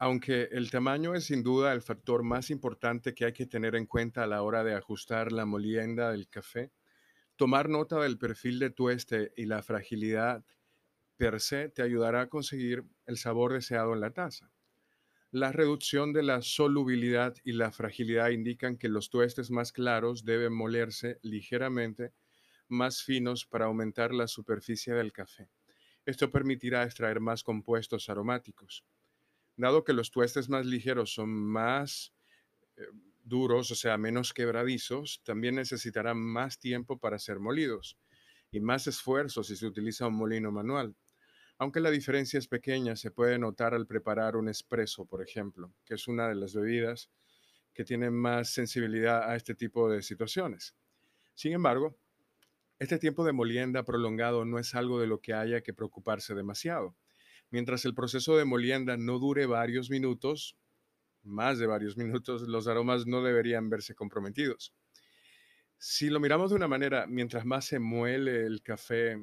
Aunque el tamaño es sin duda el factor más importante que hay que tener en cuenta a la hora de ajustar la molienda del café, tomar nota del perfil de tueste y la fragilidad per se te ayudará a conseguir el sabor deseado en la taza. La reducción de la solubilidad y la fragilidad indican que los tuestes más claros deben molerse ligeramente más finos para aumentar la superficie del café. Esto permitirá extraer más compuestos aromáticos. Dado que los tuestes más ligeros son más eh, duros, o sea, menos quebradizos, también necesitarán más tiempo para ser molidos y más esfuerzo si se utiliza un molino manual. Aunque la diferencia es pequeña, se puede notar al preparar un espresso, por ejemplo, que es una de las bebidas que tienen más sensibilidad a este tipo de situaciones. Sin embargo, este tiempo de molienda prolongado no es algo de lo que haya que preocuparse demasiado. Mientras el proceso de molienda no dure varios minutos, más de varios minutos, los aromas no deberían verse comprometidos. Si lo miramos de una manera, mientras más se muele el café,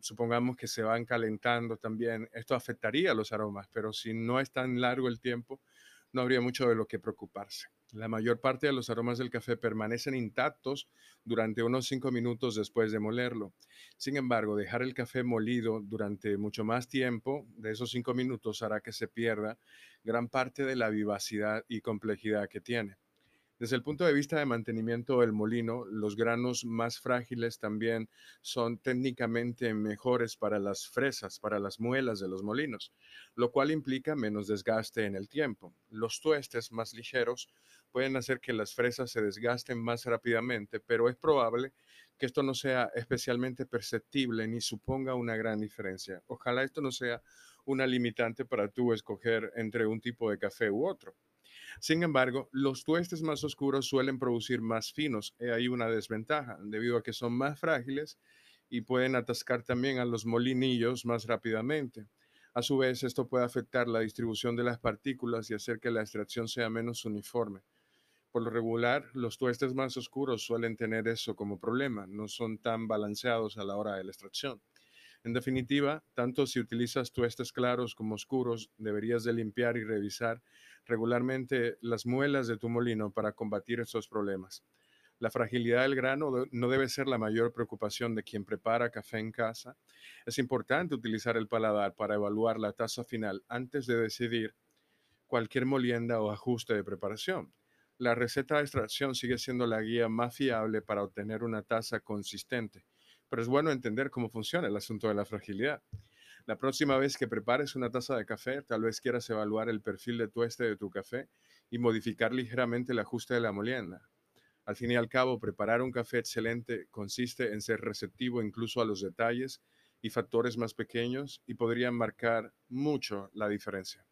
supongamos que se van calentando también, esto afectaría los aromas, pero si no es tan largo el tiempo, no habría mucho de lo que preocuparse. La mayor parte de los aromas del café permanecen intactos durante unos 5 minutos después de molerlo. Sin embargo, dejar el café molido durante mucho más tiempo, de esos 5 minutos, hará que se pierda gran parte de la vivacidad y complejidad que tiene. Desde el punto de vista de mantenimiento del molino, los granos más frágiles también son técnicamente mejores para las fresas, para las muelas de los molinos, lo cual implica menos desgaste en el tiempo. Los tuestes más ligeros pueden hacer que las fresas se desgasten más rápidamente, pero es probable que esto no sea especialmente perceptible ni suponga una gran diferencia. Ojalá esto no sea una limitante para tú escoger entre un tipo de café u otro. Sin embargo, los tuestes más oscuros suelen producir más finos. Hay una desventaja debido a que son más frágiles y pueden atascar también a los molinillos más rápidamente. A su vez, esto puede afectar la distribución de las partículas y hacer que la extracción sea menos uniforme. Por lo regular, los tuestes más oscuros suelen tener eso como problema, no son tan balanceados a la hora de la extracción. En definitiva, tanto si utilizas tuestes claros como oscuros, deberías de limpiar y revisar regularmente las muelas de tu molino para combatir estos problemas. La fragilidad del grano no debe ser la mayor preocupación de quien prepara café en casa. Es importante utilizar el paladar para evaluar la taza final antes de decidir cualquier molienda o ajuste de preparación. La receta de extracción sigue siendo la guía más fiable para obtener una taza consistente, pero es bueno entender cómo funciona el asunto de la fragilidad. La próxima vez que prepares una taza de café, tal vez quieras evaluar el perfil de tueste de tu café y modificar ligeramente el ajuste de la molienda. Al fin y al cabo, preparar un café excelente consiste en ser receptivo incluso a los detalles y factores más pequeños y podrían marcar mucho la diferencia.